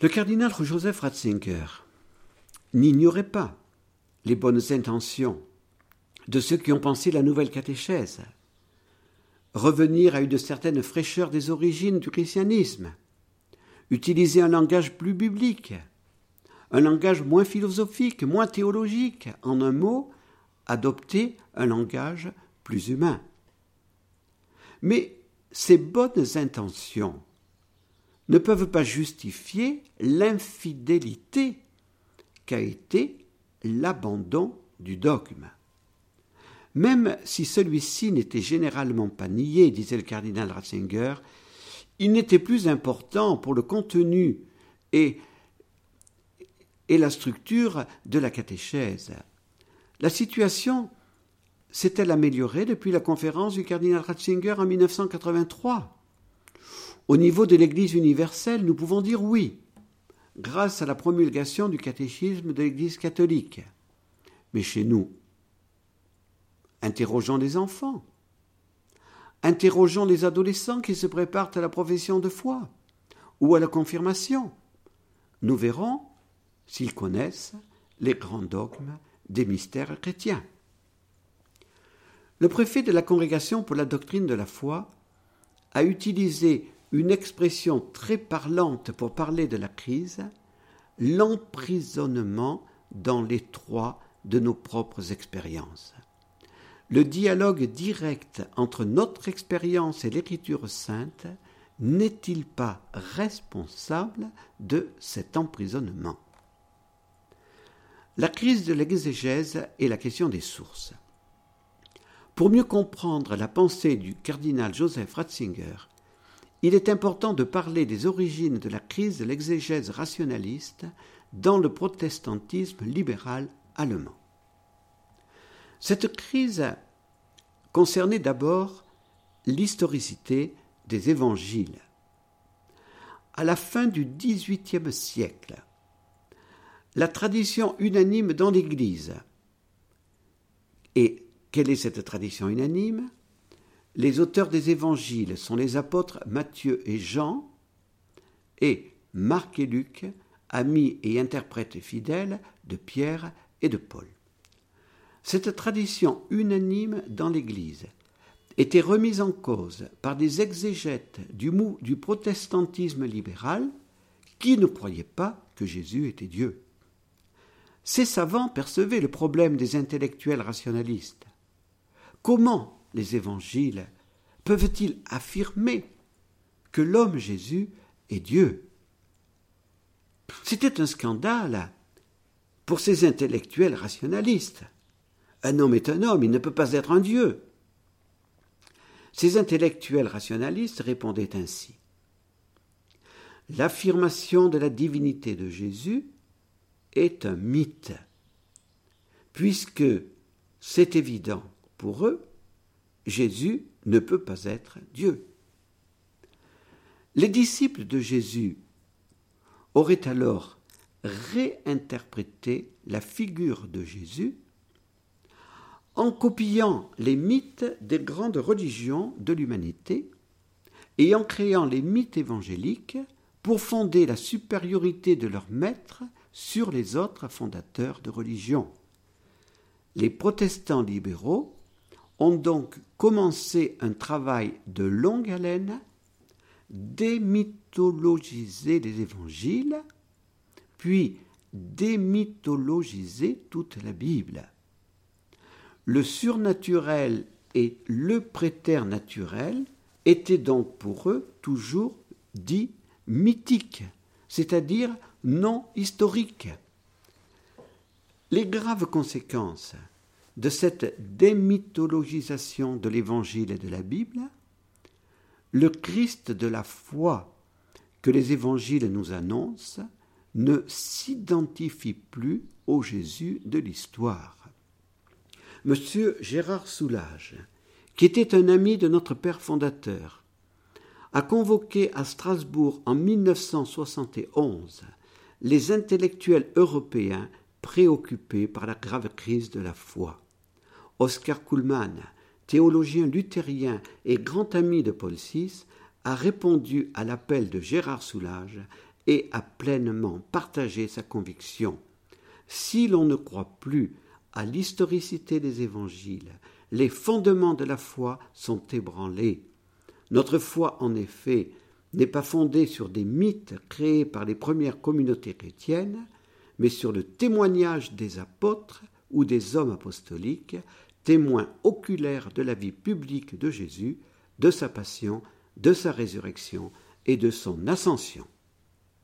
Le cardinal Joseph Ratzinger n'ignorait pas les bonnes intentions de ceux qui ont pensé la nouvelle catéchèse, revenir à une certaine fraîcheur des origines du christianisme, utiliser un langage plus biblique, un langage moins philosophique, moins théologique, en un mot, adopter un langage plus humain. Mais ces bonnes intentions ne peuvent pas justifier l'infidélité qu'a été l'abandon du dogme. Même si celui-ci n'était généralement pas nié, disait le cardinal Ratzinger, il n'était plus important pour le contenu et, et la structure de la catéchèse. La situation s'est-elle améliorée depuis la conférence du cardinal Ratzinger en 1983 Au niveau de l'Église universelle, nous pouvons dire oui, grâce à la promulgation du catéchisme de l'Église catholique. Mais chez nous, interrogeons les enfants, interrogeons les adolescents qui se préparent à la profession de foi ou à la confirmation. Nous verrons s'ils connaissent les grands dogmes des mystères chrétiens. Le préfet de la Congrégation pour la doctrine de la foi a utilisé une expression très parlante pour parler de la crise, l'emprisonnement dans l'étroit de nos propres expériences. Le dialogue direct entre notre expérience et l'écriture sainte n'est-il pas responsable de cet emprisonnement? La crise de l'exégèse est la question des sources. Pour mieux comprendre la pensée du cardinal Joseph Ratzinger, il est important de parler des origines de la crise de l'exégèse rationaliste dans le protestantisme libéral allemand. Cette crise concernait d'abord l'historicité des évangiles. À la fin du XVIIIe siècle, la tradition unanime dans l'Église, et quelle est cette tradition unanime? Les auteurs des évangiles sont les apôtres Matthieu et Jean, et Marc et Luc, amis et interprètes fidèles de Pierre et de Paul. Cette tradition unanime dans l'Église était remise en cause par des exégètes du, du protestantisme libéral qui ne croyaient pas que Jésus était Dieu. Ces savants percevaient le problème des intellectuels rationalistes. Comment les évangiles peuvent-ils affirmer que l'homme Jésus est Dieu? C'était un scandale pour ces intellectuels rationalistes. Un homme est un homme, il ne peut pas être un Dieu. Ces intellectuels rationalistes répondaient ainsi. L'affirmation de la divinité de Jésus est un mythe, puisque c'est évident pour eux, Jésus ne peut pas être Dieu. Les disciples de Jésus auraient alors réinterprété la figure de Jésus en copiant les mythes des grandes religions de l'humanité et en créant les mythes évangéliques pour fonder la supériorité de leur maître sur les autres fondateurs de religion. Les protestants libéraux ont donc commencé un travail de longue haleine, démythologiser les évangiles, puis démythologiser toute la Bible. Le surnaturel et le préternaturel étaient donc pour eux toujours dits mythiques, c'est-à-dire non historiques. Les graves conséquences de cette démythologisation de l'Évangile et de la Bible, le Christ de la foi que les évangiles nous annoncent ne s'identifie plus au Jésus de l'histoire. Monsieur Gérard Soulage, qui était un ami de notre Père fondateur, a convoqué à Strasbourg en 1971 les intellectuels européens préoccupés par la grave crise de la foi. Oscar Kuhlmann, théologien luthérien et grand ami de Paul VI, a répondu à l'appel de Gérard Soulage et a pleinement partagé sa conviction. Si l'on ne croit plus à l'historicité des évangiles, les fondements de la foi sont ébranlés. Notre foi, en effet, n'est pas fondée sur des mythes créés par les premières communautés chrétiennes, mais sur le témoignage des apôtres ou des hommes apostoliques, témoins oculaires de la vie publique de Jésus, de sa passion, de sa résurrection et de son ascension.